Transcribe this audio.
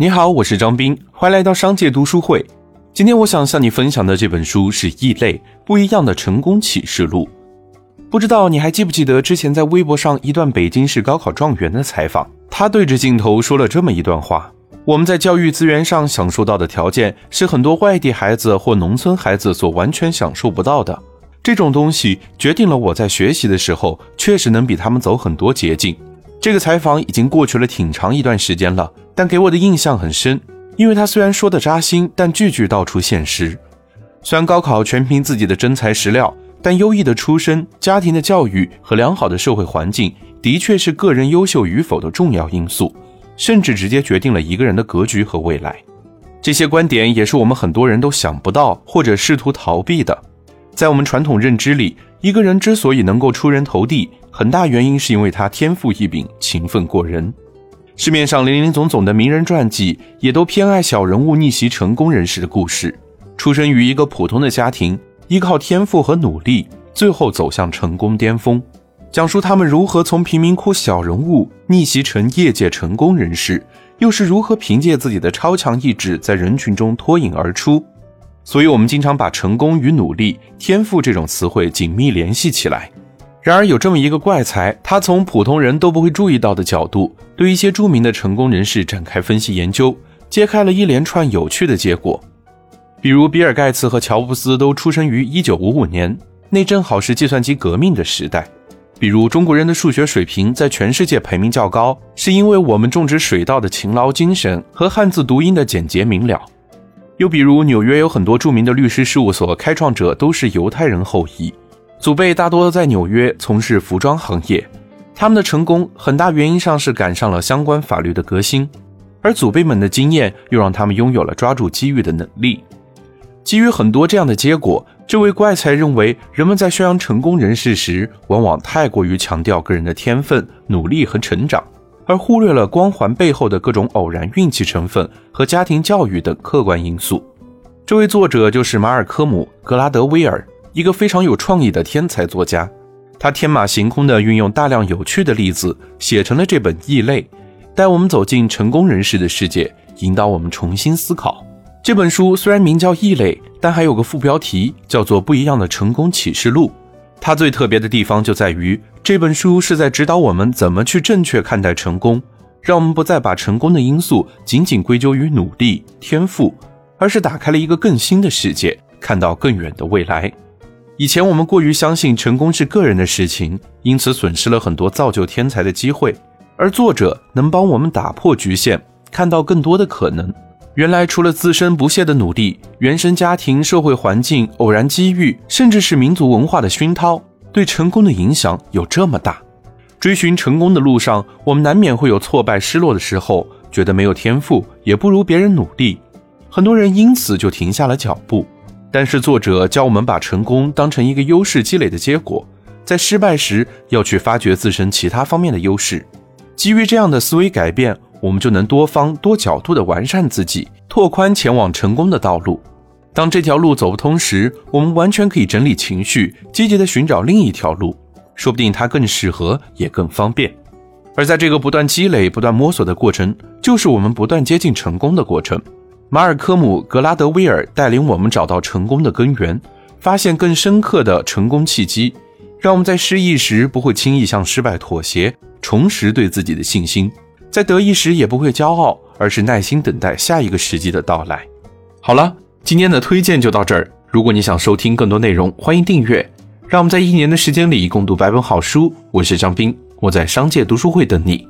你好，我是张斌，欢迎来到商界读书会。今天我想向你分享的这本书是《异类：不一样的成功启示录》。不知道你还记不记得之前在微博上一段北京市高考状元的采访？他对着镜头说了这么一段话：我们在教育资源上享受到的条件，是很多外地孩子或农村孩子所完全享受不到的。这种东西决定了我在学习的时候，确实能比他们走很多捷径。这个采访已经过去了挺长一段时间了，但给我的印象很深，因为他虽然说的扎心，但句句道出现实。虽然高考全凭自己的真材实料，但优异的出身、家庭的教育和良好的社会环境，的确是个人优秀与否的重要因素，甚至直接决定了一个人的格局和未来。这些观点也是我们很多人都想不到或者试图逃避的。在我们传统认知里，一个人之所以能够出人头地，很大原因是因为他天赋异禀、勤奋过人。市面上林林总总的名人传记，也都偏爱小人物逆袭成功人士的故事。出生于一个普通的家庭，依靠天赋和努力，最后走向成功巅峰，讲述他们如何从贫民窟小人物逆袭成业界成功人士，又是如何凭借自己的超强意志在人群中脱颖而出。所以，我们经常把成功与努力、天赋这种词汇紧密联系起来。然而，有这么一个怪才，他从普通人都不会注意到的角度，对一些著名的成功人士展开分析研究，揭开了一连串有趣的结果。比如，比尔·盖茨和乔布斯都出生于1955年，那正好是计算机革命的时代。比如，中国人的数学水平在全世界排名较高，是因为我们种植水稻的勤劳精神和汉字读音的简洁明了。又比如，纽约有很多著名的律师事务所开创者都是犹太人后裔。祖辈大多在纽约从事服装行业，他们的成功很大原因上是赶上了相关法律的革新，而祖辈们的经验又让他们拥有了抓住机遇的能力。基于很多这样的结果，这位怪才认为，人们在宣扬成功人士时，往往太过于强调个人的天分、努力和成长，而忽略了光环背后的各种偶然运气成分和家庭教育等客观因素。这位作者就是马尔科姆·格拉德威尔。一个非常有创意的天才作家，他天马行空地运用大量有趣的例子，写成了这本《异类》，带我们走进成功人士的世界，引导我们重新思考。这本书虽然名叫《异类》，但还有个副标题叫做《不一样的成功启示录》。它最特别的地方就在于，这本书是在指导我们怎么去正确看待成功，让我们不再把成功的因素仅仅归咎于努力、天赋，而是打开了一个更新的世界，看到更远的未来。以前我们过于相信成功是个人的事情，因此损失了很多造就天才的机会。而作者能帮我们打破局限，看到更多的可能。原来除了自身不懈的努力，原生家庭、社会环境、偶然机遇，甚至是民族文化的熏陶，对成功的影响有这么大。追寻成功的路上，我们难免会有挫败、失落的时候，觉得没有天赋，也不如别人努力。很多人因此就停下了脚步。但是作者教我们把成功当成一个优势积累的结果，在失败时要去发掘自身其他方面的优势。基于这样的思维改变，我们就能多方多角度的完善自己，拓宽前往成功的道路。当这条路走不通时，我们完全可以整理情绪，积极的寻找另一条路，说不定它更适合，也更方便。而在这个不断积累、不断摸索的过程，就是我们不断接近成功的过程。马尔科姆·格拉德威尔带领我们找到成功的根源，发现更深刻的成功契机，让我们在失意时不会轻易向失败妥协，重拾对自己的信心；在得意时也不会骄傲，而是耐心等待下一个时机的到来。好了，今天的推荐就到这儿。如果你想收听更多内容，欢迎订阅。让我们在一年的时间里共读百本好书。我是张斌，我在商界读书会等你。